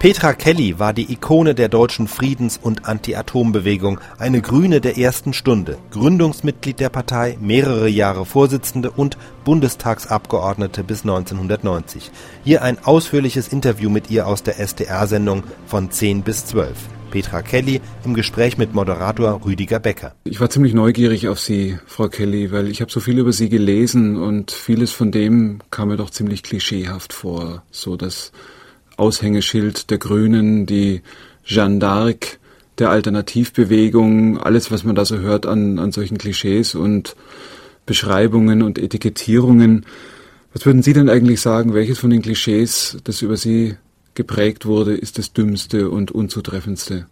Petra Kelly war die Ikone der deutschen Friedens- und Anti-Atom-Bewegung, eine Grüne der ersten Stunde, Gründungsmitglied der Partei, mehrere Jahre Vorsitzende und Bundestagsabgeordnete bis 1990. Hier ein ausführliches Interview mit ihr aus der SDR-Sendung von 10 bis 12. Petra Kelly im Gespräch mit Moderator Rüdiger Becker. Ich war ziemlich neugierig auf Sie, Frau Kelly, weil ich habe so viel über Sie gelesen und vieles von dem kam mir doch ziemlich klischeehaft vor, so dass Aushängeschild der Grünen, die Jeanne d'Arc der Alternativbewegung, alles, was man da so hört an, an solchen Klischees und Beschreibungen und Etikettierungen. Was würden Sie denn eigentlich sagen, welches von den Klischees, das über Sie geprägt wurde, ist das dümmste und unzutreffendste?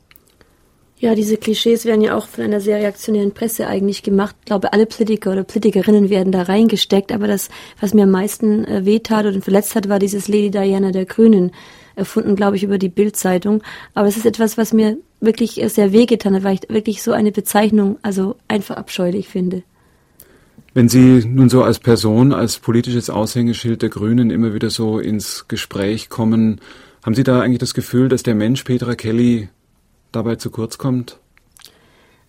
Ja, diese Klischees werden ja auch von einer sehr reaktionären Presse eigentlich gemacht. Ich glaube, alle Politiker oder Politikerinnen werden da reingesteckt. Aber das, was mir am meisten äh, wehtat und verletzt hat, war dieses Lady Diana der Grünen erfunden, glaube ich, über die Bildzeitung. Aber es ist etwas, was mir wirklich sehr wehgetan hat, weil ich wirklich so eine Bezeichnung also einfach abscheulich finde. Wenn Sie nun so als Person, als politisches Aushängeschild der Grünen immer wieder so ins Gespräch kommen, haben Sie da eigentlich das Gefühl, dass der Mensch Petra Kelly dabei zu kurz kommt?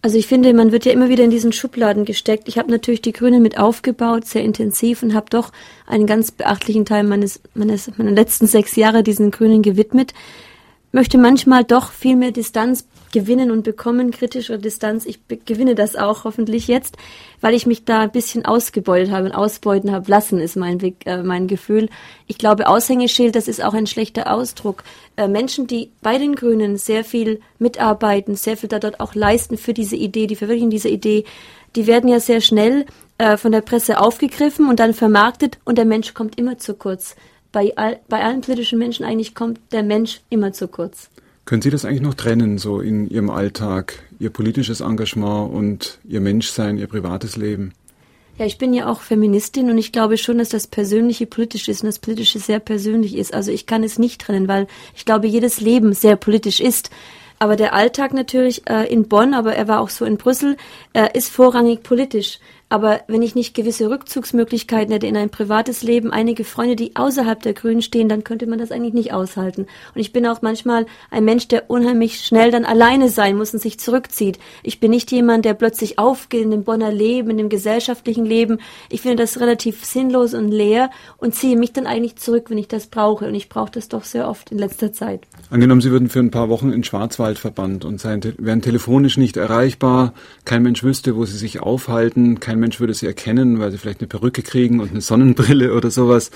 Also ich finde, man wird ja immer wieder in diesen Schubladen gesteckt. Ich habe natürlich die Grünen mit aufgebaut, sehr intensiv und habe doch einen ganz beachtlichen Teil meines, meines meiner letzten sechs Jahre diesen Grünen gewidmet. Möchte manchmal doch viel mehr Distanz gewinnen und bekommen, kritischere Distanz. Ich gewinne das auch hoffentlich jetzt, weil ich mich da ein bisschen ausgebeutet habe und ausbeuten habe lassen, ist mein, äh, mein Gefühl. Ich glaube, Aushängeschild, das ist auch ein schlechter Ausdruck. Äh, Menschen, die bei den Grünen sehr viel mitarbeiten, sehr viel da dort auch leisten für diese Idee, die verwirklichen diese Idee, die werden ja sehr schnell äh, von der Presse aufgegriffen und dann vermarktet und der Mensch kommt immer zu kurz. Bei, all, bei allen politischen Menschen eigentlich kommt der Mensch immer zu kurz. Können Sie das eigentlich noch trennen, so in Ihrem Alltag, Ihr politisches Engagement und Ihr Menschsein, Ihr privates Leben? Ja, ich bin ja auch Feministin und ich glaube schon, dass das Persönliche politisch ist und das Politische sehr persönlich ist. Also ich kann es nicht trennen, weil ich glaube, jedes Leben sehr politisch ist. Aber der Alltag natürlich äh, in Bonn, aber er war auch so in Brüssel, äh, ist vorrangig politisch. Aber wenn ich nicht gewisse Rückzugsmöglichkeiten hätte in ein privates Leben, einige Freunde, die außerhalb der Grünen stehen, dann könnte man das eigentlich nicht aushalten. Und ich bin auch manchmal ein Mensch, der unheimlich schnell dann alleine sein muss und sich zurückzieht. Ich bin nicht jemand, der plötzlich aufgeht in dem Bonner Leben, in dem gesellschaftlichen Leben. Ich finde das relativ sinnlos und leer und ziehe mich dann eigentlich zurück, wenn ich das brauche. Und ich brauche das doch sehr oft in letzter Zeit. Angenommen, Sie würden für ein paar Wochen in Schwarzwald verbannt und seien, wären telefonisch nicht erreichbar, kein Mensch wüsste, wo Sie sich aufhalten, kein Mensch würde sie erkennen, weil sie vielleicht eine Perücke kriegen und eine Sonnenbrille oder sowas.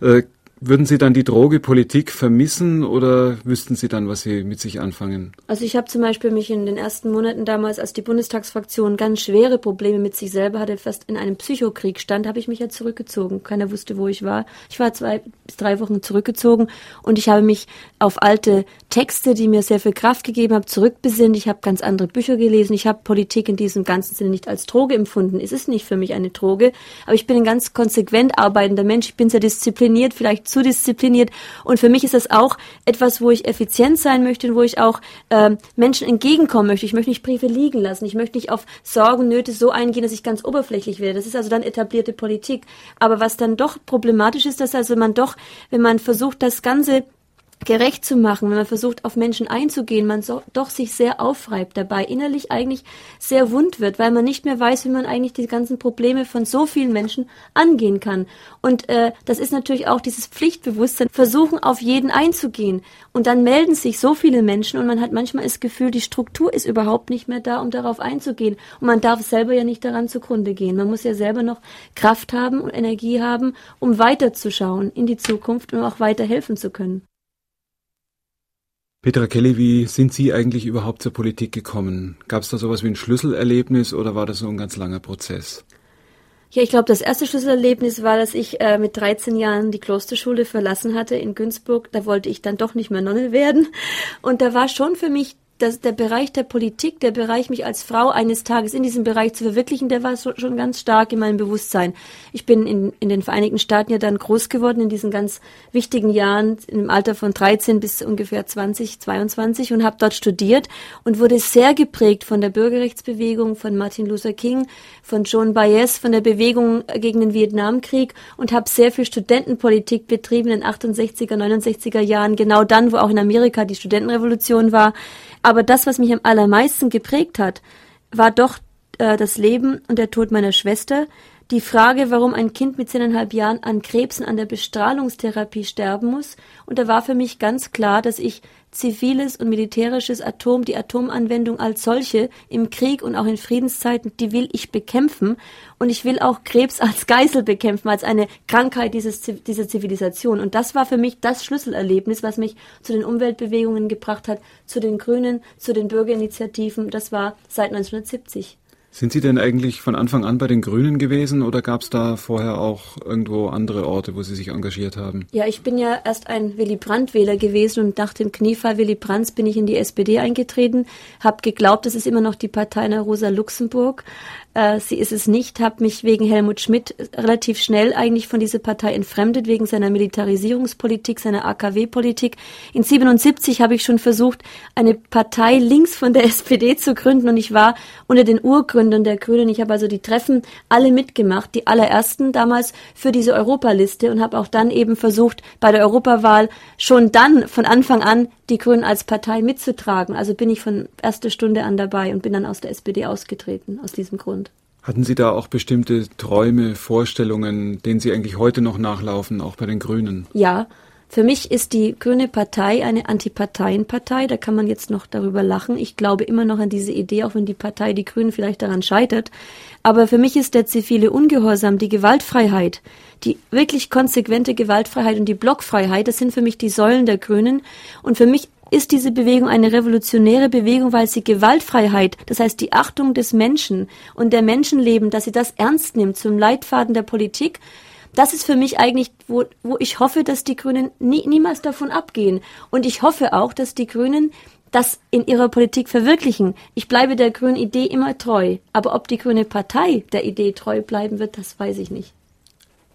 Äh, würden Sie dann die Droge Politik vermissen oder wüssten Sie dann, was Sie mit sich anfangen? Also ich habe zum Beispiel mich in den ersten Monaten damals, als die Bundestagsfraktion ganz schwere Probleme mit sich selber hatte, fast in einem Psychokrieg stand, habe ich mich ja zurückgezogen. Keiner wusste, wo ich war. Ich war zwei bis drei Wochen zurückgezogen und ich habe mich auf alte Texte, die mir sehr viel Kraft gegeben haben, zurückbesinnt. Ich habe ganz andere Bücher gelesen. Ich habe Politik in diesem ganzen Sinne nicht als Droge empfunden. Es ist nicht für mich eine Droge, aber ich bin ein ganz konsequent arbeitender Mensch. Ich bin sehr diszipliniert, vielleicht zu diszipliniert. Und für mich ist das auch etwas, wo ich effizient sein möchte und wo ich auch äh, Menschen entgegenkommen möchte. Ich möchte nicht Briefe liegen lassen. Ich möchte nicht auf Sorgen, Nöte so eingehen, dass ich ganz oberflächlich werde. Das ist also dann etablierte Politik. Aber was dann doch problematisch ist, dass also man doch, wenn man versucht, das Ganze gerecht zu machen, wenn man versucht, auf Menschen einzugehen, man so, doch sich sehr aufreibt dabei, innerlich eigentlich sehr wund wird, weil man nicht mehr weiß, wie man eigentlich die ganzen Probleme von so vielen Menschen angehen kann. Und äh, das ist natürlich auch dieses Pflichtbewusstsein, versuchen, auf jeden einzugehen. Und dann melden sich so viele Menschen und man hat manchmal das Gefühl, die Struktur ist überhaupt nicht mehr da, um darauf einzugehen. Und man darf selber ja nicht daran zugrunde gehen. Man muss ja selber noch Kraft haben und Energie haben, um weiterzuschauen in die Zukunft und auch weiter helfen zu können. Petra Kelly, wie sind Sie eigentlich überhaupt zur Politik gekommen? Gab es da sowas wie ein Schlüsselerlebnis oder war das so ein ganz langer Prozess? Ja, ich glaube, das erste Schlüsselerlebnis war, dass ich äh, mit 13 Jahren die Klosterschule verlassen hatte in Günzburg. Da wollte ich dann doch nicht mehr Nonne werden. Und da war schon für mich das, der Bereich der Politik, der Bereich, mich als Frau eines Tages in diesem Bereich zu verwirklichen, der war so, schon ganz stark in meinem Bewusstsein. Ich bin in, in den Vereinigten Staaten ja dann groß geworden in diesen ganz wichtigen Jahren, im Alter von 13 bis ungefähr 20, 22 und habe dort studiert und wurde sehr geprägt von der Bürgerrechtsbewegung, von Martin Luther King, von Joan Baez, von der Bewegung gegen den Vietnamkrieg und habe sehr viel Studentenpolitik betrieben in den 68er, 69er Jahren, genau dann, wo auch in Amerika die Studentenrevolution war. Aber das, was mich am allermeisten geprägt hat, war doch äh, das Leben und der Tod meiner Schwester, die Frage, warum ein Kind mit zehneinhalb Jahren an Krebsen an der Bestrahlungstherapie sterben muss. Und da war für mich ganz klar, dass ich ziviles und militärisches Atom, die Atomanwendung als solche im Krieg und auch in Friedenszeiten, die will ich bekämpfen. Und ich will auch Krebs als Geisel bekämpfen, als eine Krankheit dieses, dieser Zivilisation. Und das war für mich das Schlüsselerlebnis, was mich zu den Umweltbewegungen gebracht hat, zu den Grünen, zu den Bürgerinitiativen. Das war seit 1970. Sind Sie denn eigentlich von Anfang an bei den Grünen gewesen oder gab es da vorher auch irgendwo andere Orte, wo Sie sich engagiert haben? Ja, ich bin ja erst ein Willy Brandt-Wähler gewesen und nach dem Kniefall Willy Brandts bin ich in die SPD eingetreten, habe geglaubt, es ist immer noch die Partei einer Rosa Luxemburg, äh, sie ist es nicht, habe mich wegen Helmut Schmidt relativ schnell eigentlich von dieser Partei entfremdet, wegen seiner Militarisierungspolitik, seiner AKW-Politik. In 77 habe ich schon versucht, eine Partei links von der SPD zu gründen und ich war unter den Urgründern der Grünen. Ich habe also die Treffen alle mitgemacht, die allerersten damals für diese Europaliste und habe auch dann eben versucht, bei der Europawahl schon dann von Anfang an die Grünen als Partei mitzutragen. Also bin ich von erster Stunde an dabei und bin dann aus der SPD ausgetreten, aus diesem Grund. Hatten Sie da auch bestimmte Träume, Vorstellungen, denen Sie eigentlich heute noch nachlaufen, auch bei den Grünen? Ja, für mich ist die Grüne Partei eine Antiparteienpartei. Da kann man jetzt noch darüber lachen. Ich glaube immer noch an diese Idee, auch wenn die Partei Die Grünen vielleicht daran scheitert. Aber für mich ist der zivile Ungehorsam, die Gewaltfreiheit, die wirklich konsequente Gewaltfreiheit und die Blockfreiheit, das sind für mich die Säulen der Grünen. Und für mich ist diese Bewegung eine revolutionäre Bewegung, weil sie Gewaltfreiheit, das heißt die Achtung des Menschen und der Menschenleben, dass sie das ernst nimmt zum Leitfaden der Politik, das ist für mich eigentlich, wo, wo ich hoffe, dass die Grünen nie, niemals davon abgehen. Und ich hoffe auch, dass die Grünen das in ihrer Politik verwirklichen. Ich bleibe der grünen Idee immer treu. Aber ob die grüne Partei der Idee treu bleiben wird, das weiß ich nicht.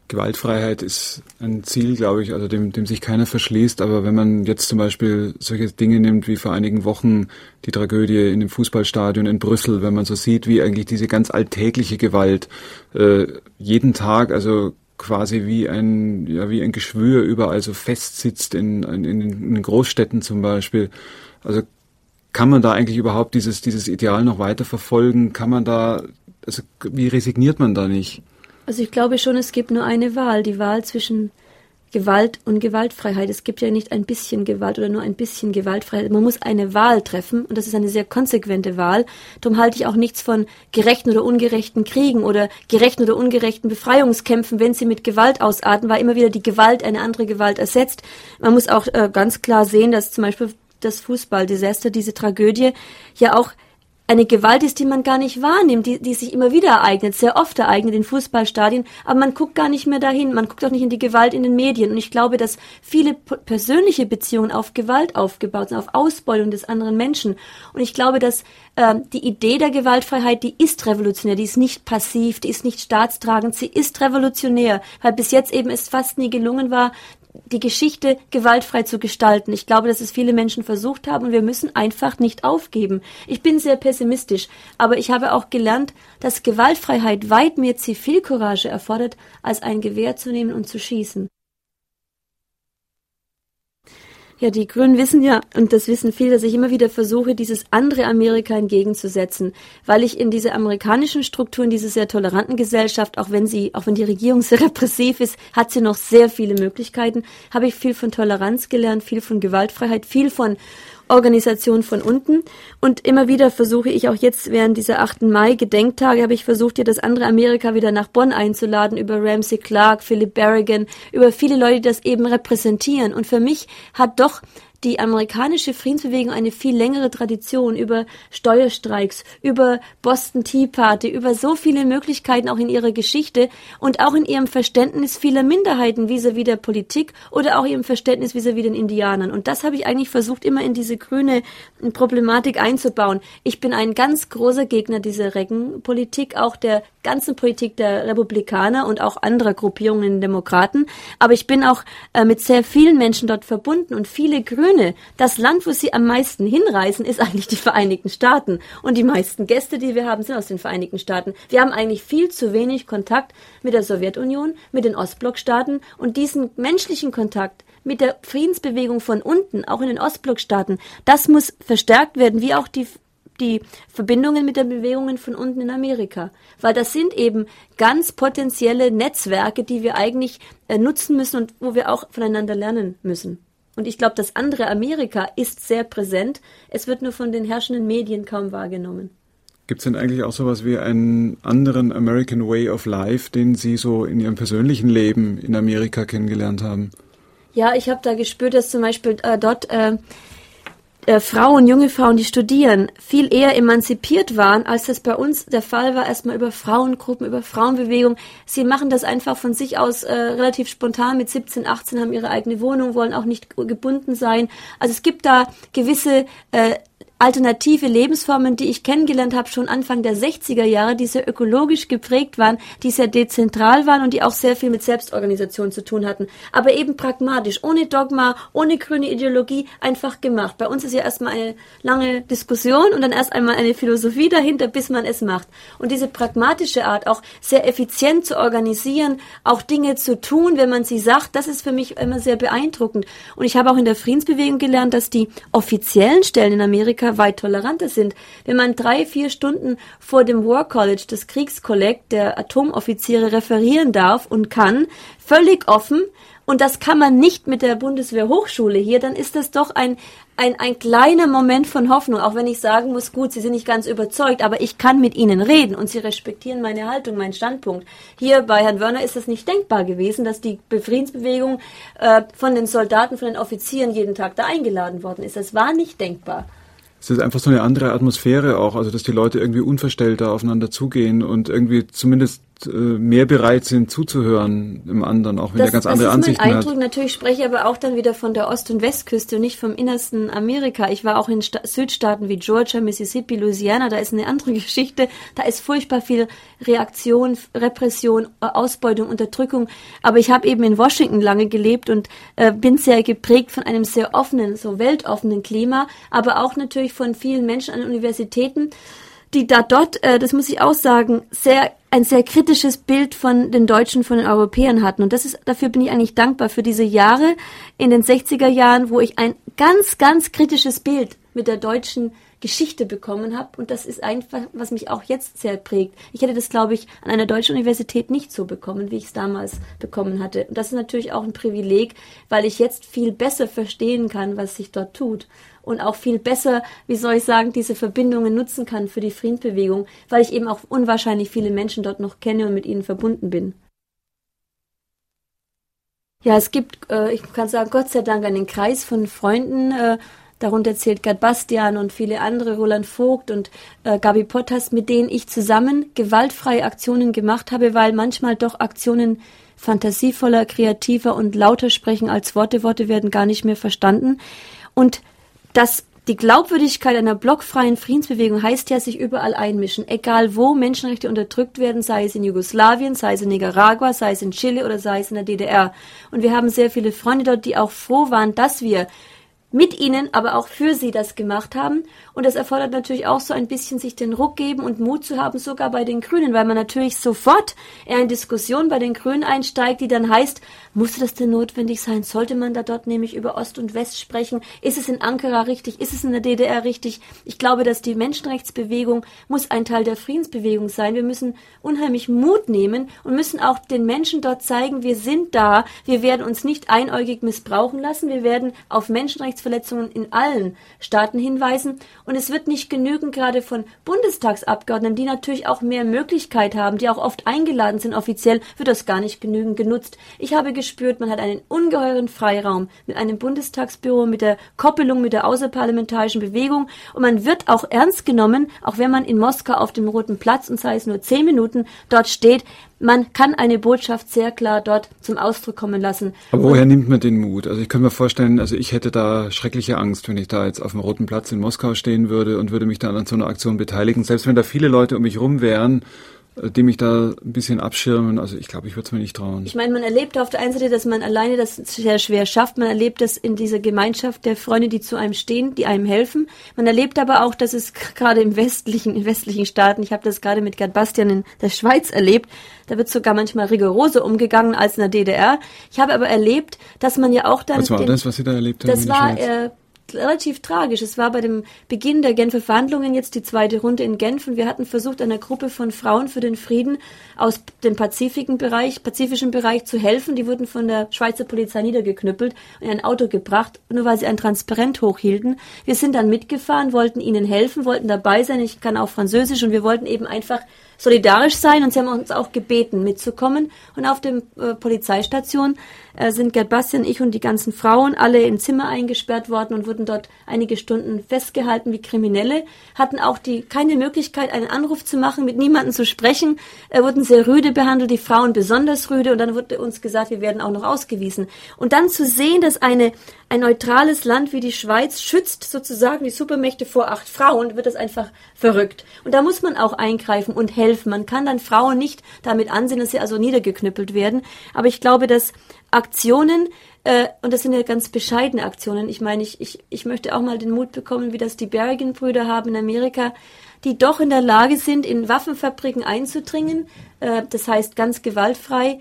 Gewaltfreiheit ist ein Ziel, glaube ich, also dem, dem sich keiner verschließt. Aber wenn man jetzt zum Beispiel solche Dinge nimmt wie vor einigen Wochen die Tragödie in dem Fußballstadion in Brüssel, wenn man so sieht, wie eigentlich diese ganz alltägliche Gewalt äh, jeden Tag, also quasi wie ein, ja, wie ein Geschwür überall so festsitzt in, in, in Großstädten zum Beispiel. Also kann man da eigentlich überhaupt dieses, dieses Ideal noch weiter verfolgen? Kann man da, also wie resigniert man da nicht? Also ich glaube schon, es gibt nur eine Wahl, die Wahl zwischen Gewalt und Gewaltfreiheit. Es gibt ja nicht ein bisschen Gewalt oder nur ein bisschen Gewaltfreiheit. Man muss eine Wahl treffen und das ist eine sehr konsequente Wahl. Darum halte ich auch nichts von gerechten oder ungerechten Kriegen oder gerechten oder ungerechten Befreiungskämpfen, wenn sie mit Gewalt ausarten, weil immer wieder die Gewalt eine andere Gewalt ersetzt. Man muss auch äh, ganz klar sehen, dass zum Beispiel das Fußballdesaster, diese Tragödie, ja auch eine Gewalt ist, die man gar nicht wahrnimmt, die, die sich immer wieder ereignet, sehr oft ereignet in Fußballstadien, aber man guckt gar nicht mehr dahin, man guckt auch nicht in die Gewalt in den Medien. Und ich glaube, dass viele persönliche Beziehungen auf Gewalt aufgebaut sind, auf Ausbeutung des anderen Menschen. Und ich glaube, dass äh, die Idee der Gewaltfreiheit, die ist revolutionär, die ist nicht passiv, die ist nicht staatstragend, sie ist revolutionär, weil bis jetzt eben es fast nie gelungen war, die Geschichte gewaltfrei zu gestalten. Ich glaube, dass es viele Menschen versucht haben und wir müssen einfach nicht aufgeben. Ich bin sehr pessimistisch, aber ich habe auch gelernt, dass Gewaltfreiheit weit mehr Zivilcourage erfordert, als ein Gewehr zu nehmen und zu schießen. Ja, die Grünen wissen ja, und das wissen viele, dass ich immer wieder versuche, dieses andere Amerika entgegenzusetzen, weil ich in diese amerikanischen Strukturen, diese sehr toleranten Gesellschaft, auch wenn sie, auch wenn die Regierung sehr repressiv ist, hat sie noch sehr viele Möglichkeiten, habe ich viel von Toleranz gelernt, viel von Gewaltfreiheit, viel von Organisation von unten. Und immer wieder versuche ich auch jetzt während dieser 8. Mai-Gedenktage, habe ich versucht, hier das andere Amerika wieder nach Bonn einzuladen, über Ramsey Clark, Philip Berrigan, über viele Leute, die das eben repräsentieren. Und für mich hat doch die amerikanische Friedensbewegung eine viel längere Tradition über Steuerstreiks, über Boston Tea Party, über so viele Möglichkeiten auch in ihrer Geschichte und auch in ihrem Verständnis vieler Minderheiten vis-à-vis der Politik oder auch ihrem Verständnis vis-à-vis den Indianern. Und das habe ich eigentlich versucht, immer in diese grüne Problematik einzubauen. Ich bin ein ganz großer Gegner dieser Reckenpolitik, auch der ganzen Politik der Republikaner und auch anderer Gruppierungen in Demokraten. Aber ich bin auch äh, mit sehr vielen Menschen dort verbunden und viele Grüne. Das Land, wo sie am meisten hinreisen, ist eigentlich die Vereinigten Staaten. Und die meisten Gäste, die wir haben, sind aus den Vereinigten Staaten. Wir haben eigentlich viel zu wenig Kontakt mit der Sowjetunion, mit den Ostblockstaaten und diesen menschlichen Kontakt mit der Friedensbewegung von unten, auch in den Ostblockstaaten, das muss verstärkt werden, wie auch die die Verbindungen mit den Bewegungen von unten in Amerika. Weil das sind eben ganz potenzielle Netzwerke, die wir eigentlich äh, nutzen müssen und wo wir auch voneinander lernen müssen. Und ich glaube, das andere Amerika ist sehr präsent. Es wird nur von den herrschenden Medien kaum wahrgenommen. Gibt es denn eigentlich auch sowas wie einen anderen American Way of Life, den Sie so in Ihrem persönlichen Leben in Amerika kennengelernt haben? Ja, ich habe da gespürt, dass zum Beispiel äh, dort äh, äh, Frauen, junge Frauen, die studieren, viel eher emanzipiert waren, als das bei uns der Fall war, erstmal über Frauengruppen, über Frauenbewegung. Sie machen das einfach von sich aus äh, relativ spontan mit 17, 18, haben ihre eigene Wohnung, wollen auch nicht gebunden sein. Also es gibt da gewisse äh, alternative Lebensformen, die ich kennengelernt habe, schon Anfang der 60er Jahre, die sehr ökologisch geprägt waren, die sehr dezentral waren und die auch sehr viel mit Selbstorganisation zu tun hatten. Aber eben pragmatisch, ohne Dogma, ohne grüne Ideologie, einfach gemacht. Bei uns ist ja erstmal eine lange Diskussion und dann erst einmal eine Philosophie dahinter, bis man es macht. Und diese pragmatische Art, auch sehr effizient zu organisieren, auch Dinge zu tun, wenn man sie sagt, das ist für mich immer sehr beeindruckend. Und ich habe auch in der Friedensbewegung gelernt, dass die offiziellen Stellen in Amerika weit toleranter sind. Wenn man drei, vier Stunden vor dem War College, das Kriegskolleg der Atomoffiziere referieren darf und kann, völlig offen, und das kann man nicht mit der Bundeswehrhochschule hier, dann ist das doch ein, ein, ein kleiner Moment von Hoffnung, auch wenn ich sagen muss, gut, Sie sind nicht ganz überzeugt, aber ich kann mit Ihnen reden und Sie respektieren meine Haltung, meinen Standpunkt. Hier bei Herrn Wörner ist es nicht denkbar gewesen, dass die Friedensbewegung äh, von den Soldaten, von den Offizieren jeden Tag da eingeladen worden ist. Das war nicht denkbar es ist einfach so eine andere Atmosphäre auch, also dass die Leute irgendwie unverstellter aufeinander zugehen und irgendwie zumindest mehr bereit sind zuzuhören im anderen, auch wenn das, er ganz andere Ansichten hat. Das ist mein Eindruck. Hat. Natürlich spreche ich aber auch dann wieder von der Ost- und Westküste und nicht vom innersten Amerika. Ich war auch in Sta Südstaaten wie Georgia, Mississippi, Louisiana. Da ist eine andere Geschichte. Da ist furchtbar viel Reaktion, Repression, Ausbeutung, Unterdrückung. Aber ich habe eben in Washington lange gelebt und äh, bin sehr geprägt von einem sehr offenen, so weltoffenen Klima, aber auch natürlich von vielen Menschen an Universitäten die da dort, äh, das muss ich auch sagen, sehr ein sehr kritisches Bild von den Deutschen, von den Europäern hatten. Und das ist, dafür bin ich eigentlich dankbar für diese Jahre in den 60er Jahren, wo ich ein ganz, ganz kritisches Bild mit der deutschen Geschichte bekommen habe. Und das ist einfach, was mich auch jetzt sehr prägt. Ich hätte das, glaube ich, an einer deutschen Universität nicht so bekommen, wie ich es damals bekommen hatte. Und das ist natürlich auch ein Privileg, weil ich jetzt viel besser verstehen kann, was sich dort tut und auch viel besser, wie soll ich sagen, diese Verbindungen nutzen kann für die Friedensbewegung, weil ich eben auch unwahrscheinlich viele Menschen dort noch kenne und mit ihnen verbunden bin. Ja, es gibt, äh, ich kann sagen, Gott sei Dank einen Kreis von Freunden, äh, darunter zählt Gerd Bastian und viele andere, Roland Vogt und äh, Gabi Pottas, mit denen ich zusammen gewaltfreie Aktionen gemacht habe, weil manchmal doch Aktionen fantasievoller, kreativer und lauter sprechen als Worte. Worte werden gar nicht mehr verstanden. Und dass die Glaubwürdigkeit einer blockfreien Friedensbewegung heißt ja, sich überall einmischen, egal wo Menschenrechte unterdrückt werden, sei es in Jugoslawien, sei es in Nicaragua, sei es in Chile oder sei es in der DDR. Und wir haben sehr viele Freunde dort, die auch froh waren, dass wir mit ihnen, aber auch für sie das gemacht haben. Und das erfordert natürlich auch so ein bisschen sich den Ruck geben und Mut zu haben, sogar bei den Grünen, weil man natürlich sofort eher in Diskussion bei den Grünen einsteigt, die dann heißt, musste das denn notwendig sein? Sollte man da dort nämlich über Ost und West sprechen? Ist es in Ankara richtig? Ist es in der DDR richtig? Ich glaube, dass die Menschenrechtsbewegung muss ein Teil der Friedensbewegung sein. Wir müssen unheimlich Mut nehmen und müssen auch den Menschen dort zeigen, wir sind da. Wir werden uns nicht einäugig missbrauchen lassen. Wir werden auf Menschenrechtsverletzungen in allen Staaten hinweisen. Und es wird nicht genügen, gerade von Bundestagsabgeordneten, die natürlich auch mehr Möglichkeit haben, die auch oft eingeladen sind offiziell, wird das gar nicht genügend genutzt. Ich habe gespürt, man hat einen ungeheuren Freiraum mit einem Bundestagsbüro, mit der Koppelung mit der außerparlamentarischen Bewegung und man wird auch ernst genommen, auch wenn man in Moskau auf dem Roten Platz und sei es nur zehn Minuten dort steht, man kann eine Botschaft sehr klar dort zum Ausdruck kommen lassen. Aber woher nimmt man den Mut? Also ich kann mir vorstellen, also ich hätte da schreckliche Angst, wenn ich da jetzt auf dem Roten Platz in Moskau stehen würde und würde mich dann an so einer Aktion beteiligen. Selbst wenn da viele Leute um mich rum wären, die mich da ein bisschen abschirmen. Also ich glaube, ich würde es mir nicht trauen. Ich meine, man erlebt auf der einen Seite, dass man alleine das sehr schwer schafft. Man erlebt das in dieser Gemeinschaft der Freunde, die zu einem stehen, die einem helfen. Man erlebt aber auch, dass es gerade im westlichen, in westlichen Staaten, ich habe das gerade mit Gerd Bastian in der Schweiz erlebt, da wird sogar manchmal rigoroser umgegangen als in der DDR. Ich habe aber erlebt, dass man ja auch dann... Was war den, das, was Sie da erlebt haben? Das war... Äh, relativ tragisch. Es war bei dem Beginn der Genfer Verhandlungen jetzt die zweite Runde in Genf und wir hatten versucht, einer Gruppe von Frauen für den Frieden aus dem pazifischen Bereich, pazifischen Bereich zu helfen. Die wurden von der Schweizer Polizei niedergeknüppelt und in ein Auto gebracht, nur weil sie ein Transparent hochhielten. Wir sind dann mitgefahren, wollten ihnen helfen, wollten dabei sein. Ich kann auch Französisch und wir wollten eben einfach solidarisch sein und sie haben uns auch gebeten, mitzukommen. Und auf der äh, Polizeistation äh, sind Gerd Bastian, ich und die ganzen Frauen alle in Zimmer eingesperrt worden und wurden dort einige Stunden festgehalten wie Kriminelle, hatten auch die keine Möglichkeit, einen Anruf zu machen, mit niemandem zu sprechen, äh, wurden sehr rüde behandelt, die Frauen besonders rüde und dann wurde uns gesagt, wir werden auch noch ausgewiesen. Und dann zu sehen, dass eine ein neutrales Land wie die Schweiz schützt sozusagen die Supermächte vor acht Frauen, wird das einfach verrückt. Und da muss man auch eingreifen und helfen. Man kann dann Frauen nicht damit ansehen, dass sie also niedergeknüppelt werden. Aber ich glaube, dass Aktionen, äh, und das sind ja ganz bescheidene Aktionen, ich meine, ich, ich, ich möchte auch mal den Mut bekommen, wie das die Berrigan-Brüder haben in Amerika, die doch in der Lage sind, in Waffenfabriken einzudringen, äh, das heißt ganz gewaltfrei,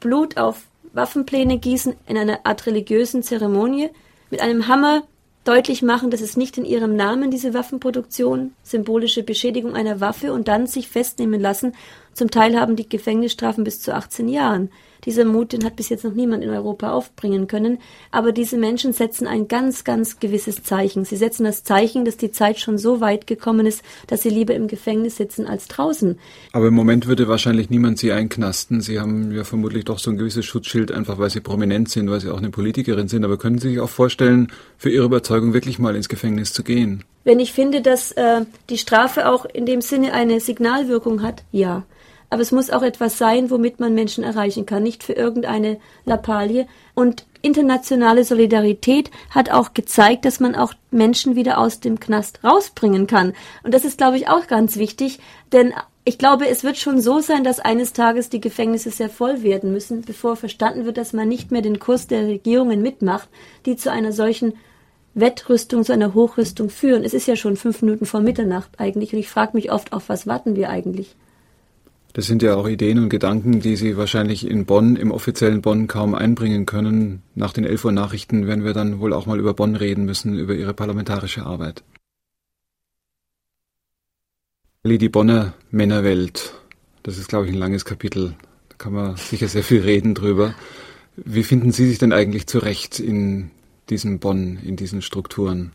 Blut auf Waffenpläne gießen in einer Art religiösen Zeremonie, mit einem Hammer deutlich machen, dass es nicht in ihrem Namen diese Waffenproduktion, symbolische Beschädigung einer Waffe und dann sich festnehmen lassen. Zum Teil haben die Gefängnisstrafen bis zu 18 Jahren. Dieser Mut, den hat bis jetzt noch niemand in Europa aufbringen können. Aber diese Menschen setzen ein ganz, ganz gewisses Zeichen. Sie setzen das Zeichen, dass die Zeit schon so weit gekommen ist, dass sie lieber im Gefängnis sitzen als draußen. Aber im Moment würde wahrscheinlich niemand sie einknasten. Sie haben ja vermutlich doch so ein gewisses Schutzschild, einfach weil sie prominent sind, weil sie auch eine Politikerin sind. Aber können Sie sich auch vorstellen, für Ihre Überzeugung wirklich mal ins Gefängnis zu gehen? Wenn ich finde, dass äh, die Strafe auch in dem Sinne eine Signalwirkung hat, ja aber es muss auch etwas sein, womit man Menschen erreichen kann, nicht für irgendeine Lappalie. Und internationale Solidarität hat auch gezeigt, dass man auch Menschen wieder aus dem Knast rausbringen kann. Und das ist, glaube ich, auch ganz wichtig, denn ich glaube, es wird schon so sein, dass eines Tages die Gefängnisse sehr voll werden müssen, bevor verstanden wird, dass man nicht mehr den Kurs der Regierungen mitmacht, die zu einer solchen Wettrüstung, zu einer Hochrüstung führen. Es ist ja schon fünf Minuten vor Mitternacht eigentlich und ich frage mich oft, auf was warten wir eigentlich? Das sind ja auch Ideen und Gedanken, die Sie wahrscheinlich in Bonn, im offiziellen Bonn kaum einbringen können. Nach den 11 Uhr Nachrichten werden wir dann wohl auch mal über Bonn reden müssen, über Ihre parlamentarische Arbeit. Die Bonner Männerwelt. Das ist, glaube ich, ein langes Kapitel. Da kann man sicher sehr viel reden drüber. Wie finden Sie sich denn eigentlich zurecht in diesem Bonn, in diesen Strukturen?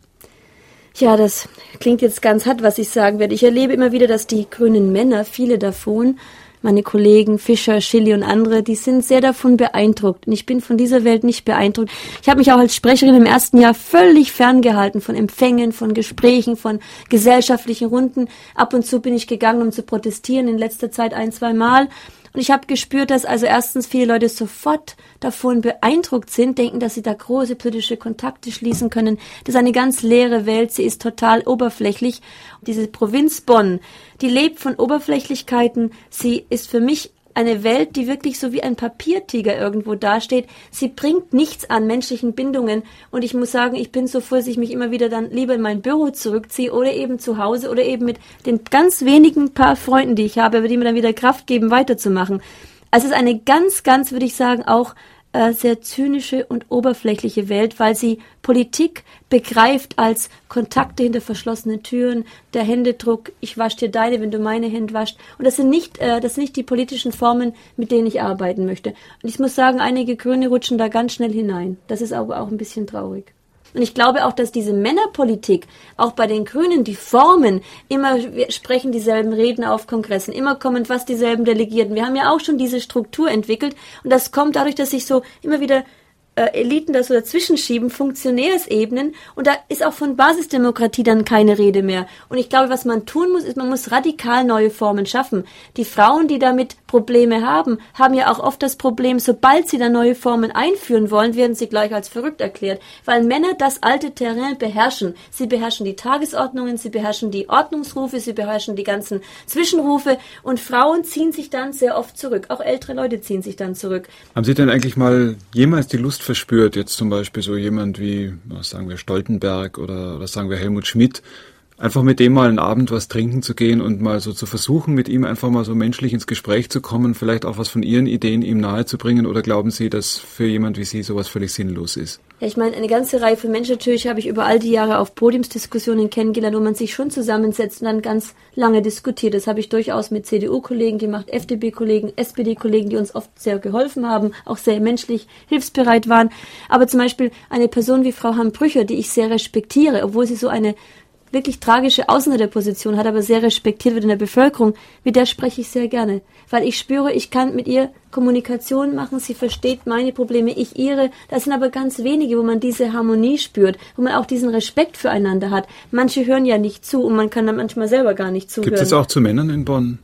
Ja, das klingt jetzt ganz hart, was ich sagen werde. Ich erlebe immer wieder, dass die grünen Männer, viele davon, meine Kollegen Fischer, Schilly und andere, die sind sehr davon beeindruckt. Und ich bin von dieser Welt nicht beeindruckt. Ich habe mich auch als Sprecherin im ersten Jahr völlig ferngehalten von Empfängen, von Gesprächen, von gesellschaftlichen Runden. Ab und zu bin ich gegangen, um zu protestieren, in letzter Zeit ein, zwei Mal. Und ich habe gespürt, dass also erstens viele Leute sofort davon beeindruckt sind, denken, dass sie da große politische Kontakte schließen können. Das ist eine ganz leere Welt, sie ist total oberflächlich. Diese Provinz Bonn, die lebt von Oberflächlichkeiten. Sie ist für mich eine Welt, die wirklich so wie ein Papiertiger irgendwo dasteht. Sie bringt nichts an menschlichen Bindungen. Und ich muss sagen, ich bin so froh, dass ich mich immer wieder dann lieber in mein Büro zurückziehe oder eben zu Hause oder eben mit den ganz wenigen paar Freunden, die ich habe, die mir dann wieder Kraft geben, weiterzumachen. Also es ist eine ganz, ganz, würde ich sagen, auch äh, sehr zynische und oberflächliche Welt, weil sie Politik begreift als Kontakte hinter verschlossenen Türen, der Händedruck, ich wasche dir deine, wenn du meine Hände waschst. Und das sind nicht, äh, das sind nicht die politischen Formen, mit denen ich arbeiten möchte. Und ich muss sagen, einige Grüne rutschen da ganz schnell hinein. Das ist aber auch ein bisschen traurig. Und ich glaube auch, dass diese Männerpolitik, auch bei den Grünen, die Formen, immer sprechen dieselben Reden auf Kongressen, immer kommen fast dieselben Delegierten. Wir haben ja auch schon diese Struktur entwickelt und das kommt dadurch, dass sich so immer wieder äh, Eliten das so dazwischen schieben, Funktionärsebenen und da ist auch von Basisdemokratie dann keine Rede mehr. Und ich glaube, was man tun muss, ist, man muss radikal neue Formen schaffen. Die Frauen, die damit Probleme haben, haben ja auch oft das Problem, sobald sie da neue Formen einführen wollen, werden sie gleich als verrückt erklärt, weil Männer das alte Terrain beherrschen. Sie beherrschen die Tagesordnungen, sie beherrschen die Ordnungsrufe, sie beherrschen die ganzen Zwischenrufe und Frauen ziehen sich dann sehr oft zurück. Auch ältere Leute ziehen sich dann zurück. Haben Sie denn eigentlich mal jemals die Lust verspürt, jetzt zum Beispiel so jemand wie, was sagen wir, Stoltenberg oder was sagen wir, Helmut Schmidt, einfach mit dem mal einen Abend was trinken zu gehen und mal so zu versuchen, mit ihm einfach mal so menschlich ins Gespräch zu kommen, vielleicht auch was von Ihren Ideen ihm nahezubringen oder glauben Sie, dass für jemand wie Sie sowas völlig sinnlos ist? Ja, ich meine, eine ganze Reihe von Menschen natürlich habe ich über all die Jahre auf Podiumsdiskussionen kennengelernt, wo man sich schon zusammensetzt und dann ganz lange diskutiert. Das habe ich durchaus mit CDU-Kollegen gemacht, FDP-Kollegen, SPD-Kollegen, die uns oft sehr geholfen haben, auch sehr menschlich hilfsbereit waren. Aber zum Beispiel eine Person wie Frau Hambrücher, die ich sehr respektiere, obwohl sie so eine wirklich tragische Außenseiterposition hat, aber sehr respektiert wird in der Bevölkerung, mit der spreche ich sehr gerne. Weil ich spüre, ich kann mit ihr Kommunikation machen, sie versteht meine Probleme, ich ihre. Das sind aber ganz wenige, wo man diese Harmonie spürt, wo man auch diesen Respekt füreinander hat. Manche hören ja nicht zu und man kann dann manchmal selber gar nicht zuhören. Gibt es auch zu Männern in Bonn?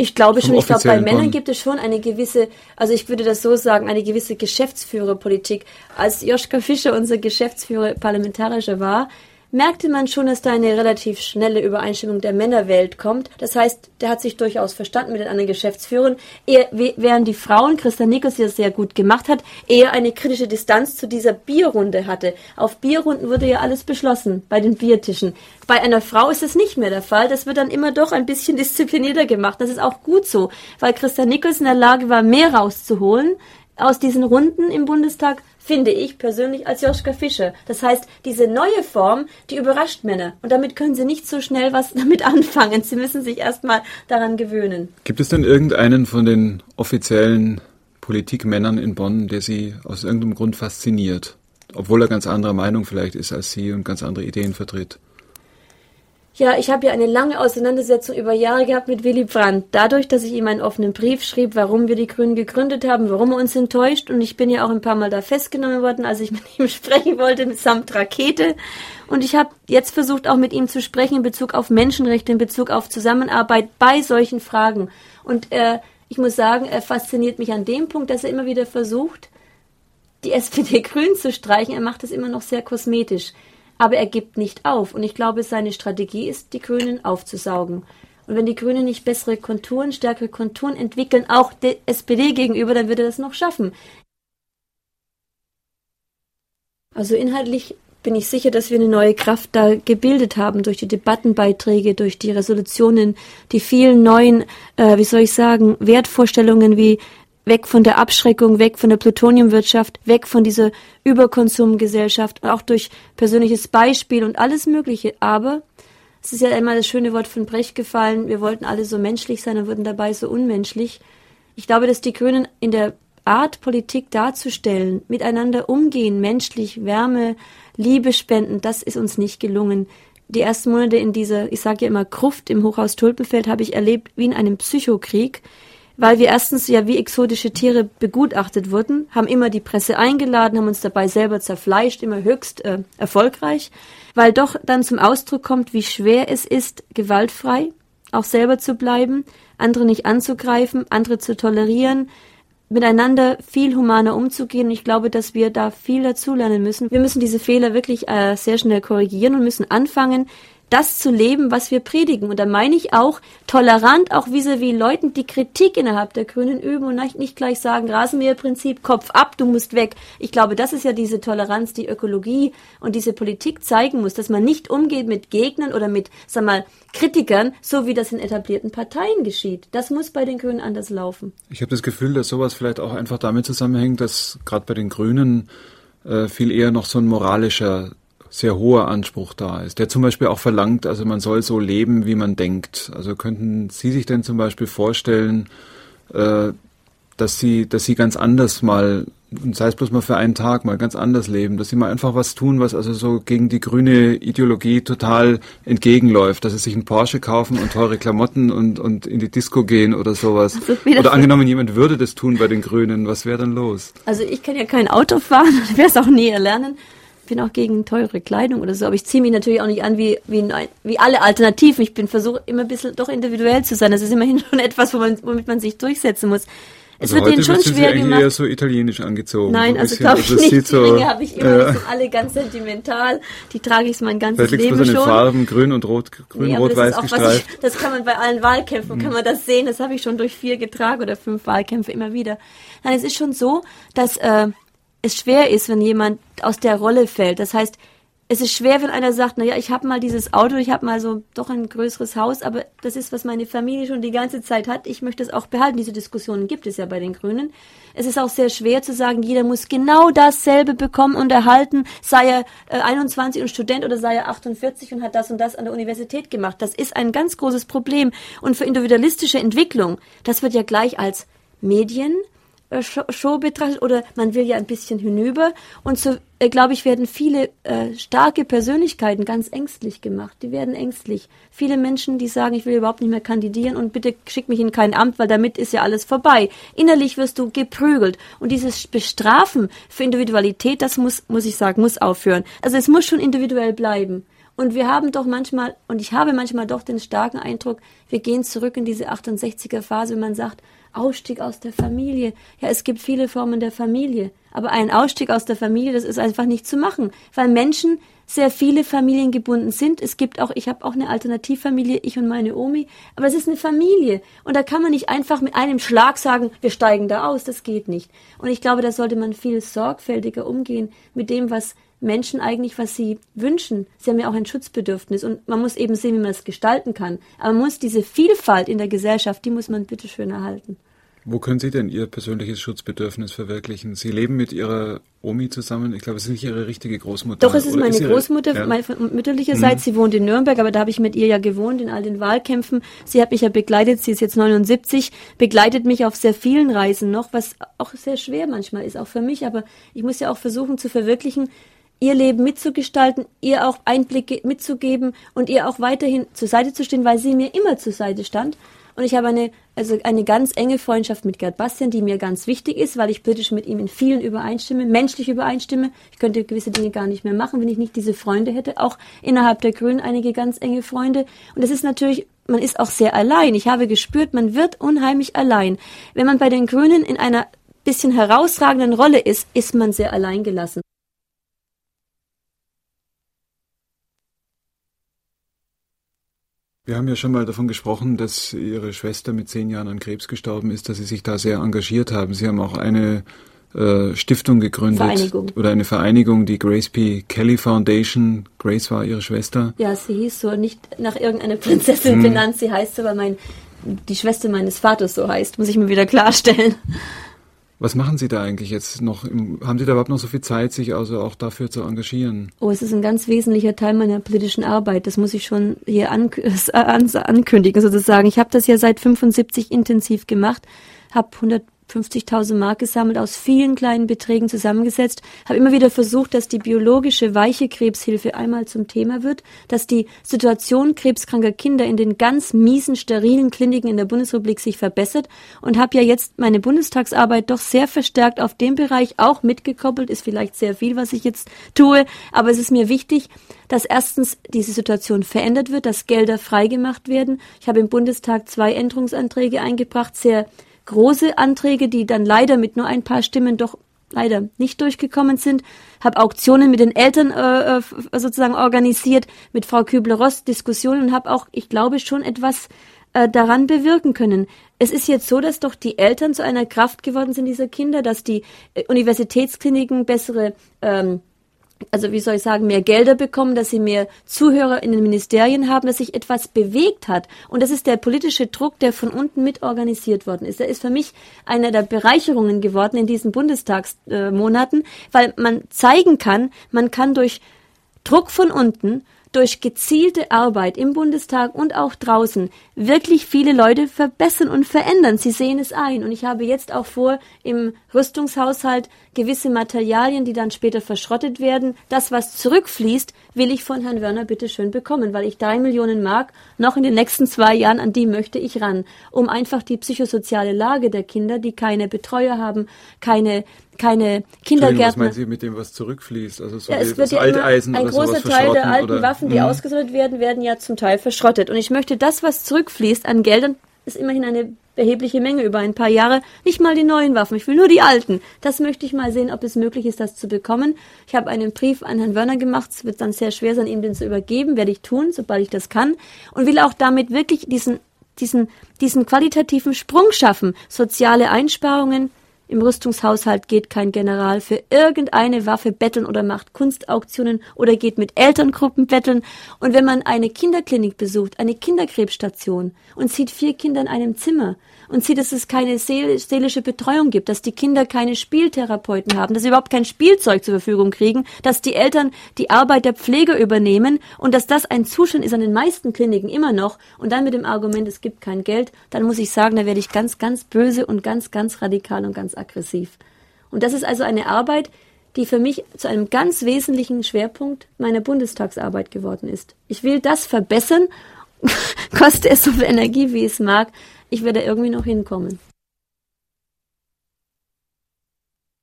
Ich glaube schon, ich glaube, bei Männern Bonn. gibt es schon eine gewisse, also ich würde das so sagen, eine gewisse Geschäftsführerpolitik. Als Joschka Fischer unser Geschäftsführer parlamentarischer war, merkte man schon, dass da eine relativ schnelle Übereinstimmung der Männerwelt kommt. Das heißt, der hat sich durchaus verstanden mit den anderen Geschäftsführern. Er, während die Frauen, Christa Nikos, die das sehr gut gemacht hat, eher eine kritische Distanz zu dieser Bierrunde hatte. Auf Bierrunden wurde ja alles beschlossen, bei den Biertischen. Bei einer Frau ist das nicht mehr der Fall. Das wird dann immer doch ein bisschen disziplinierter gemacht. Das ist auch gut so, weil Christa Nichols in der Lage war, mehr rauszuholen aus diesen Runden im Bundestag finde ich persönlich als Joschka Fischer. Das heißt, diese neue Form, die überrascht Männer. Und damit können sie nicht so schnell was damit anfangen. Sie müssen sich erstmal daran gewöhnen. Gibt es denn irgendeinen von den offiziellen Politikmännern in Bonn, der Sie aus irgendeinem Grund fasziniert? Obwohl er ganz anderer Meinung vielleicht ist als Sie und ganz andere Ideen vertritt. Ja, ich habe ja eine lange Auseinandersetzung über Jahre gehabt mit Willy Brandt. Dadurch, dass ich ihm einen offenen Brief schrieb, warum wir die Grünen gegründet haben, warum er uns enttäuscht. Und ich bin ja auch ein paar Mal da festgenommen worden, als ich mit ihm sprechen wollte, samt Rakete. Und ich habe jetzt versucht, auch mit ihm zu sprechen in Bezug auf Menschenrechte, in Bezug auf Zusammenarbeit bei solchen Fragen. Und äh, ich muss sagen, er fasziniert mich an dem Punkt, dass er immer wieder versucht, die SPD grün zu streichen. Er macht es immer noch sehr kosmetisch aber er gibt nicht auf. Und ich glaube, seine Strategie ist, die Grünen aufzusaugen. Und wenn die Grünen nicht bessere Konturen, stärkere Konturen entwickeln, auch der SPD gegenüber, dann wird er das noch schaffen. Also inhaltlich bin ich sicher, dass wir eine neue Kraft da gebildet haben durch die Debattenbeiträge, durch die Resolutionen, die vielen neuen, äh, wie soll ich sagen, Wertvorstellungen wie weg von der Abschreckung, weg von der Plutoniumwirtschaft, weg von dieser Überkonsumgesellschaft, auch durch persönliches Beispiel und alles Mögliche. Aber es ist ja einmal das schöne Wort von Brecht gefallen, wir wollten alle so menschlich sein und wurden dabei so unmenschlich. Ich glaube, dass die Grünen in der Art, Politik darzustellen, miteinander umgehen, menschlich, Wärme, Liebe spenden, das ist uns nicht gelungen. Die ersten Monate in dieser, ich sage ja immer, Gruft im Hochhaus Tulpenfeld habe ich erlebt wie in einem Psychokrieg weil wir erstens ja wie exotische Tiere begutachtet wurden, haben immer die Presse eingeladen, haben uns dabei selber zerfleischt, immer höchst äh, erfolgreich, weil doch dann zum Ausdruck kommt, wie schwer es ist, gewaltfrei auch selber zu bleiben, andere nicht anzugreifen, andere zu tolerieren, miteinander viel humaner umzugehen. Ich glaube, dass wir da viel dazulernen müssen. Wir müssen diese Fehler wirklich äh, sehr schnell korrigieren und müssen anfangen, das zu leben, was wir predigen. Und da meine ich auch tolerant, auch vis-à-vis -vis Leuten, die Kritik innerhalb der Grünen üben und nicht gleich sagen, Rasenmäherprinzip, Kopf ab, du musst weg. Ich glaube, das ist ja diese Toleranz, die Ökologie und diese Politik zeigen muss, dass man nicht umgeht mit Gegnern oder mit, sag mal, Kritikern, so wie das in etablierten Parteien geschieht. Das muss bei den Grünen anders laufen. Ich habe das Gefühl, dass sowas vielleicht auch einfach damit zusammenhängt, dass gerade bei den Grünen äh, viel eher noch so ein moralischer sehr hoher Anspruch da ist, der zum Beispiel auch verlangt, also man soll so leben, wie man denkt. Also könnten Sie sich denn zum Beispiel vorstellen, äh, dass sie, dass sie ganz anders mal und sei es bloß mal für einen Tag mal ganz anders leben, dass sie mal einfach was tun, was also so gegen die grüne Ideologie total entgegenläuft, dass sie sich einen Porsche kaufen und teure Klamotten und, und in die Disco gehen oder sowas. Also oder angenommen, jemand würde das tun bei den Grünen, was wäre dann los? Also ich kann ja kein Auto fahren, ich werde es auch nie erlernen. Bin auch gegen teure Kleidung oder so, aber ich ziehe mich natürlich auch nicht an wie, wie, wie alle Alternativen. Ich bin versuche immer ein bisschen doch individuell zu sein. Das ist immerhin schon etwas, womit man sich durchsetzen muss. Es also wird denen schon schwer Sie gemacht. eher so italienisch angezogen. Nein, so also glaube ich also nicht. Die Ringe habe ich immer, ja. sind alle ganz sentimental. Die trage ich mein ganzes Vielleicht Leben schon. Vielleicht Farben, grün und rot, grün, nee, rot, weiß das gestreift. Ich, das kann man bei allen Wahlkämpfen, hm. kann man das sehen. Das habe ich schon durch vier getragen oder fünf Wahlkämpfe immer wieder. Nein, es ist schon so, dass äh, es schwer ist, wenn jemand aus der Rolle fällt. Das heißt, es ist schwer, wenn einer sagt, na ja, ich habe mal dieses Auto, ich habe mal so doch ein größeres Haus, aber das ist, was meine Familie schon die ganze Zeit hat. Ich möchte es auch behalten. Diese Diskussionen gibt es ja bei den Grünen. Es ist auch sehr schwer zu sagen, jeder muss genau dasselbe bekommen und erhalten, sei er äh, 21 und Student oder sei er 48 und hat das und das an der Universität gemacht. Das ist ein ganz großes Problem. Und für individualistische Entwicklung, das wird ja gleich als Medien, Show betrachtet oder man will ja ein bisschen hinüber. Und so äh, glaube ich werden viele äh, starke Persönlichkeiten ganz ängstlich gemacht. Die werden ängstlich. Viele Menschen die sagen ich will überhaupt nicht mehr kandidieren und bitte schick mich in kein Amt weil damit ist ja alles vorbei. Innerlich wirst du geprügelt. Und dieses Bestrafen für Individualität das muss muss ich sagen muss aufhören. Also es muss schon individuell bleiben. Und wir haben doch manchmal, und ich habe manchmal doch den starken Eindruck, wir gehen zurück in diese 68er Phase, wenn man sagt, Ausstieg aus der Familie. Ja, es gibt viele Formen der Familie. Aber ein Ausstieg aus der Familie, das ist einfach nicht zu machen, weil Menschen sehr viele Familien gebunden sind. Es gibt auch, ich habe auch eine Alternativfamilie, ich und meine Omi, aber es ist eine Familie und da kann man nicht einfach mit einem Schlag sagen, wir steigen da aus, das geht nicht. Und ich glaube, da sollte man viel sorgfältiger umgehen mit dem, was Menschen eigentlich, was sie wünschen. Sie haben ja auch ein Schutzbedürfnis und man muss eben sehen, wie man es gestalten kann. Aber man muss diese Vielfalt in der Gesellschaft, die muss man bitteschön erhalten. Wo können Sie denn Ihr persönliches Schutzbedürfnis verwirklichen? Sie leben mit Ihrer Omi zusammen. Ich glaube, es ist nicht Ihre richtige Großmutter. Doch, es ist meine ist ihre, Großmutter, ja? meine mütterlicherseits. Mhm. Sie wohnt in Nürnberg, aber da habe ich mit ihr ja gewohnt in all den Wahlkämpfen. Sie hat mich ja begleitet. Sie ist jetzt 79, begleitet mich auf sehr vielen Reisen noch, was auch sehr schwer manchmal ist, auch für mich. Aber ich muss ja auch versuchen zu verwirklichen, ihr Leben mitzugestalten, ihr auch Einblicke mitzugeben und ihr auch weiterhin zur Seite zu stehen, weil sie mir immer zur Seite stand. Und ich habe eine, also eine ganz enge Freundschaft mit Gerd Bastian, die mir ganz wichtig ist, weil ich politisch mit ihm in vielen übereinstimme, menschlich übereinstimme. Ich könnte gewisse Dinge gar nicht mehr machen, wenn ich nicht diese Freunde hätte. Auch innerhalb der Grünen einige ganz enge Freunde. Und das ist natürlich man ist auch sehr allein. Ich habe gespürt, man wird unheimlich allein. Wenn man bei den Grünen in einer bisschen herausragenden Rolle ist, ist man sehr allein gelassen. Wir haben ja schon mal davon gesprochen, dass Ihre Schwester mit zehn Jahren an Krebs gestorben ist, dass Sie sich da sehr engagiert haben. Sie haben auch eine äh, Stiftung gegründet Vereinigung. oder eine Vereinigung, die Grace P. Kelly Foundation. Grace war Ihre Schwester. Ja, sie hieß so, nicht nach irgendeiner Prinzessin hm. benannt. Sie heißt so, weil mein, die Schwester meines Vaters so heißt, muss ich mir wieder klarstellen. Was machen Sie da eigentlich jetzt noch? Im, haben Sie da überhaupt noch so viel Zeit, sich also auch dafür zu engagieren? Oh, es ist ein ganz wesentlicher Teil meiner politischen Arbeit. Das muss ich schon hier an, an, ankündigen sozusagen. Ich habe das ja seit 75 intensiv gemacht, habe 100 50.000 Mark gesammelt, aus vielen kleinen Beträgen zusammengesetzt, habe immer wieder versucht, dass die biologische weiche Krebshilfe einmal zum Thema wird, dass die Situation krebskranker Kinder in den ganz miesen, sterilen Kliniken in der Bundesrepublik sich verbessert. Und habe ja jetzt meine Bundestagsarbeit doch sehr verstärkt auf dem Bereich auch mitgekoppelt, ist vielleicht sehr viel, was ich jetzt tue, aber es ist mir wichtig, dass erstens diese Situation verändert wird, dass Gelder freigemacht werden. Ich habe im Bundestag zwei Änderungsanträge eingebracht, sehr große Anträge, die dann leider mit nur ein paar Stimmen doch leider nicht durchgekommen sind, habe Auktionen mit den Eltern äh, äh sozusagen organisiert, mit Frau Kübler-Ross Diskussionen und habe auch, ich glaube, schon etwas äh, daran bewirken können. Es ist jetzt so, dass doch die Eltern zu einer Kraft geworden sind dieser Kinder, dass die äh, Universitätskliniken bessere ähm, also wie soll ich sagen, mehr Gelder bekommen, dass sie mehr Zuhörer in den Ministerien haben, dass sich etwas bewegt hat. Und das ist der politische Druck, der von unten mit organisiert worden ist. Der ist für mich einer der Bereicherungen geworden in diesen Bundestagsmonaten, weil man zeigen kann, man kann durch Druck von unten, durch gezielte Arbeit im Bundestag und auch draußen wirklich viele Leute verbessern und verändern. Sie sehen es ein. Und ich habe jetzt auch vor, im Rüstungshaushalt gewisse Materialien, die dann später verschrottet werden, das, was zurückfließt, will ich von Herrn Werner bitte schön bekommen, weil ich drei Millionen Mark noch in den nächsten zwei Jahren an die möchte ich ran, um einfach die psychosoziale Lage der Kinder, die keine Betreuer haben, keine keine Kindergärten. Was meinen Sie mit dem, was zurückfließt? Also so ja, es wird ja Alteisen ein großer Teil der alten oder? Waffen, die mhm. ausgesoldet werden, werden ja zum Teil verschrottet. Und ich möchte das, was zurückfließt an Geldern, ist immerhin eine erhebliche Menge über ein paar Jahre, nicht mal die neuen Waffen, ich will nur die alten. Das möchte ich mal sehen, ob es möglich ist, das zu bekommen. Ich habe einen Brief an Herrn Wörner gemacht, es wird dann sehr schwer sein, ihm den zu übergeben, werde ich tun, sobald ich das kann, und will auch damit wirklich diesen diesen, diesen qualitativen Sprung schaffen. Soziale Einsparungen, im Rüstungshaushalt geht kein General für irgendeine Waffe betteln oder macht Kunstauktionen oder geht mit Elterngruppen betteln. Und wenn man eine Kinderklinik besucht, eine Kinderkrebsstation und sieht vier Kinder in einem Zimmer und sieht, dass es keine seelische Betreuung gibt, dass die Kinder keine Spieltherapeuten haben, dass sie überhaupt kein Spielzeug zur Verfügung kriegen, dass die Eltern die Arbeit der Pfleger übernehmen und dass das ein Zustand ist an den meisten Kliniken immer noch und dann mit dem Argument, es gibt kein Geld, dann muss ich sagen, da werde ich ganz, ganz böse und ganz, ganz radikal und ganz aggressiv. Und das ist also eine Arbeit, die für mich zu einem ganz wesentlichen Schwerpunkt meiner Bundestagsarbeit geworden ist. Ich will das verbessern, koste es so viel Energie, wie es mag, ich werde irgendwie noch hinkommen.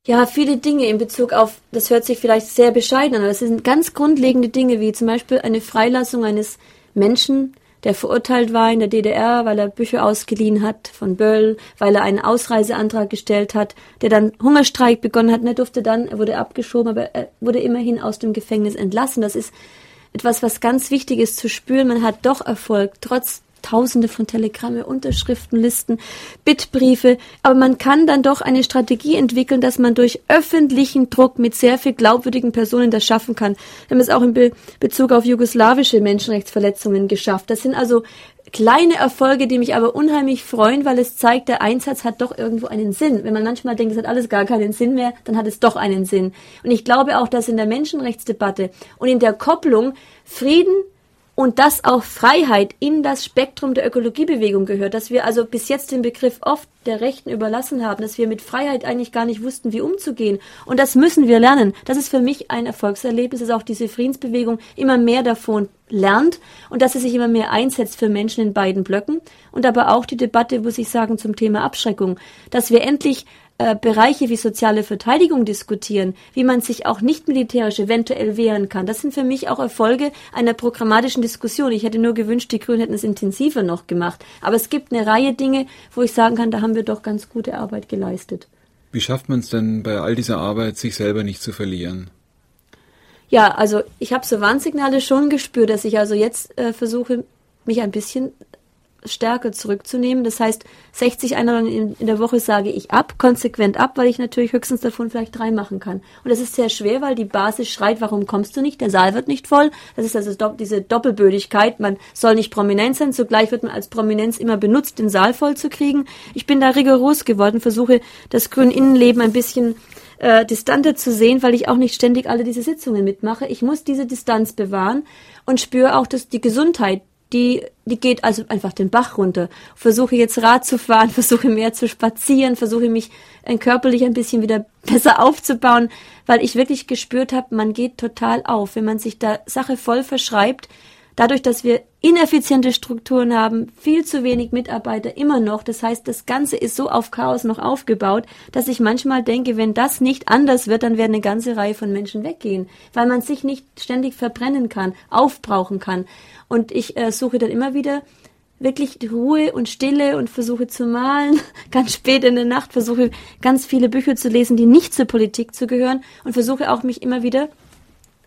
Ja, viele Dinge in Bezug auf, das hört sich vielleicht sehr bescheiden an, aber es sind ganz grundlegende Dinge, wie zum Beispiel eine Freilassung eines Menschen, der verurteilt war in der DDR, weil er Bücher ausgeliehen hat von Böll, weil er einen Ausreiseantrag gestellt hat, der dann Hungerstreik begonnen hat und er durfte dann, er wurde abgeschoben, aber er wurde immerhin aus dem Gefängnis entlassen. Das ist etwas, was ganz wichtig ist zu spüren. Man hat doch Erfolg, trotz Tausende von Telegramme, Unterschriftenlisten, Bittbriefe. Aber man kann dann doch eine Strategie entwickeln, dass man durch öffentlichen Druck mit sehr viel glaubwürdigen Personen das schaffen kann. Wir haben es auch in Be Bezug auf jugoslawische Menschenrechtsverletzungen geschafft. Das sind also kleine Erfolge, die mich aber unheimlich freuen, weil es zeigt, der Einsatz hat doch irgendwo einen Sinn. Wenn man manchmal denkt, es hat alles gar keinen Sinn mehr, dann hat es doch einen Sinn. Und ich glaube auch, dass in der Menschenrechtsdebatte und in der Kopplung Frieden und dass auch Freiheit in das Spektrum der Ökologiebewegung gehört, dass wir also bis jetzt den Begriff oft der Rechten überlassen haben, dass wir mit Freiheit eigentlich gar nicht wussten, wie umzugehen. Und das müssen wir lernen. Das ist für mich ein Erfolgserlebnis, dass auch diese Friedensbewegung immer mehr davon lernt und dass sie sich immer mehr einsetzt für Menschen in beiden Blöcken. Und aber auch die Debatte, muss ich sagen, zum Thema Abschreckung, dass wir endlich äh, Bereiche wie soziale Verteidigung diskutieren, wie man sich auch nicht militärisch eventuell wehren kann. Das sind für mich auch Erfolge einer programmatischen Diskussion. Ich hätte nur gewünscht, die Grünen hätten es intensiver noch gemacht. Aber es gibt eine Reihe Dinge, wo ich sagen kann, da haben wir doch ganz gute Arbeit geleistet. Wie schafft man es denn bei all dieser Arbeit, sich selber nicht zu verlieren? Ja, also ich habe so Warnsignale schon gespürt, dass ich also jetzt äh, versuche, mich ein bisschen stärker zurückzunehmen. Das heißt, 60 Einladungen in, der Woche sage ich ab, konsequent ab, weil ich natürlich höchstens davon vielleicht drei machen kann. Und das ist sehr schwer, weil die Basis schreit, warum kommst du nicht? Der Saal wird nicht voll. Das ist also diese Doppelbödigkeit. Man soll nicht prominent sein, zugleich wird man als Prominenz immer benutzt, den Saal voll zu kriegen. Ich bin da rigoros geworden, versuche das grüne Innenleben ein bisschen äh, distanter zu sehen, weil ich auch nicht ständig alle diese Sitzungen mitmache. Ich muss diese Distanz bewahren und spüre auch, dass die Gesundheit die, die geht also einfach den Bach runter. Versuche jetzt Rad zu fahren, versuche mehr zu spazieren, versuche mich äh, körperlich ein bisschen wieder besser aufzubauen, weil ich wirklich gespürt habe, man geht total auf, wenn man sich da Sache voll verschreibt. Dadurch, dass wir ineffiziente Strukturen haben, viel zu wenig Mitarbeiter immer noch. Das heißt, das Ganze ist so auf Chaos noch aufgebaut, dass ich manchmal denke, wenn das nicht anders wird, dann werden eine ganze Reihe von Menschen weggehen, weil man sich nicht ständig verbrennen kann, aufbrauchen kann. Und ich äh, suche dann immer wieder wirklich Ruhe und Stille und versuche zu malen, ganz spät in der Nacht, versuche ganz viele Bücher zu lesen, die nicht zur Politik zu gehören und versuche auch mich immer wieder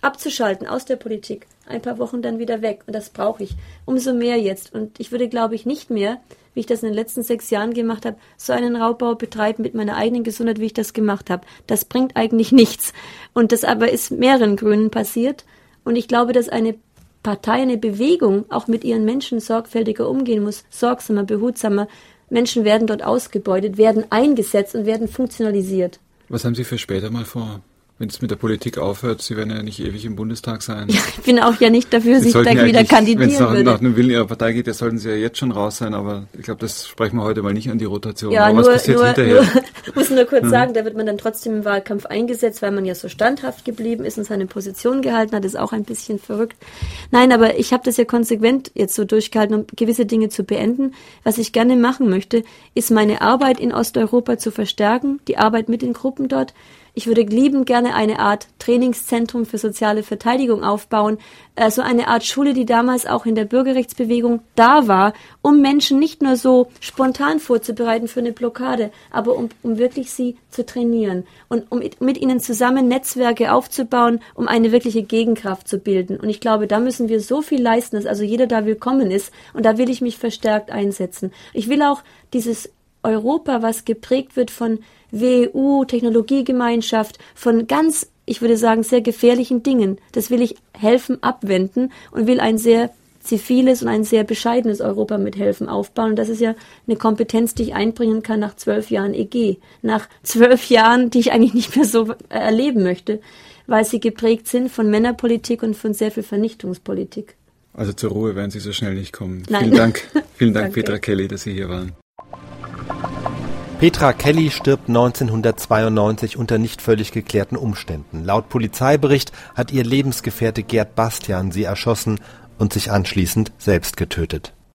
abzuschalten aus der Politik. Ein paar Wochen dann wieder weg. Und das brauche ich. Umso mehr jetzt. Und ich würde, glaube ich, nicht mehr, wie ich das in den letzten sechs Jahren gemacht habe, so einen Raubbau betreiben mit meiner eigenen Gesundheit, wie ich das gemacht habe. Das bringt eigentlich nichts. Und das aber ist mehreren Grünen passiert. Und ich glaube, dass eine Partei, eine Bewegung auch mit ihren Menschen sorgfältiger umgehen muss, sorgsamer, behutsamer. Menschen werden dort ausgebeutet, werden eingesetzt und werden funktionalisiert. Was haben Sie für später mal vor? Wenn es mit der Politik aufhört, Sie werden ja nicht ewig im Bundestag sein. Ja, ich bin auch ja nicht dafür, dass ich da wieder kandidieren Wenn es nach, nach dem Willen Ihrer Partei geht, da sollten Sie ja jetzt schon raus sein, aber ich glaube, das sprechen wir heute mal nicht an die Rotation. Ja, aber nur, was passiert nur, hinterher? Nur, muss nur kurz mhm. sagen, da wird man dann trotzdem im Wahlkampf eingesetzt, weil man ja so standhaft geblieben ist und seine Position gehalten hat, ist auch ein bisschen verrückt. Nein, aber ich habe das ja konsequent jetzt so durchgehalten, um gewisse Dinge zu beenden. Was ich gerne machen möchte, ist meine Arbeit in Osteuropa zu verstärken, die Arbeit mit den Gruppen dort, ich würde liebend gerne eine Art Trainingszentrum für soziale Verteidigung aufbauen, äh, so eine Art Schule, die damals auch in der Bürgerrechtsbewegung da war, um Menschen nicht nur so spontan vorzubereiten für eine Blockade, aber um, um wirklich sie zu trainieren und um mit ihnen zusammen Netzwerke aufzubauen, um eine wirkliche Gegenkraft zu bilden. Und ich glaube, da müssen wir so viel leisten, dass also jeder da willkommen ist und da will ich mich verstärkt einsetzen. Ich will auch dieses Europa, was geprägt wird von WU, Technologiegemeinschaft, von ganz, ich würde sagen, sehr gefährlichen Dingen. Das will ich helfen abwenden und will ein sehr ziviles und ein sehr bescheidenes Europa mithelfen aufbauen. Und das ist ja eine Kompetenz, die ich einbringen kann nach zwölf Jahren EG. Nach zwölf Jahren, die ich eigentlich nicht mehr so erleben möchte, weil sie geprägt sind von Männerpolitik und von sehr viel Vernichtungspolitik. Also zur Ruhe werden Sie so schnell nicht kommen. Nein. Vielen Dank, vielen Dank, Petra Kelly, dass Sie hier waren. Petra Kelly stirbt 1992 unter nicht völlig geklärten Umständen. Laut Polizeibericht hat ihr Lebensgefährte Gerd Bastian sie erschossen und sich anschließend selbst getötet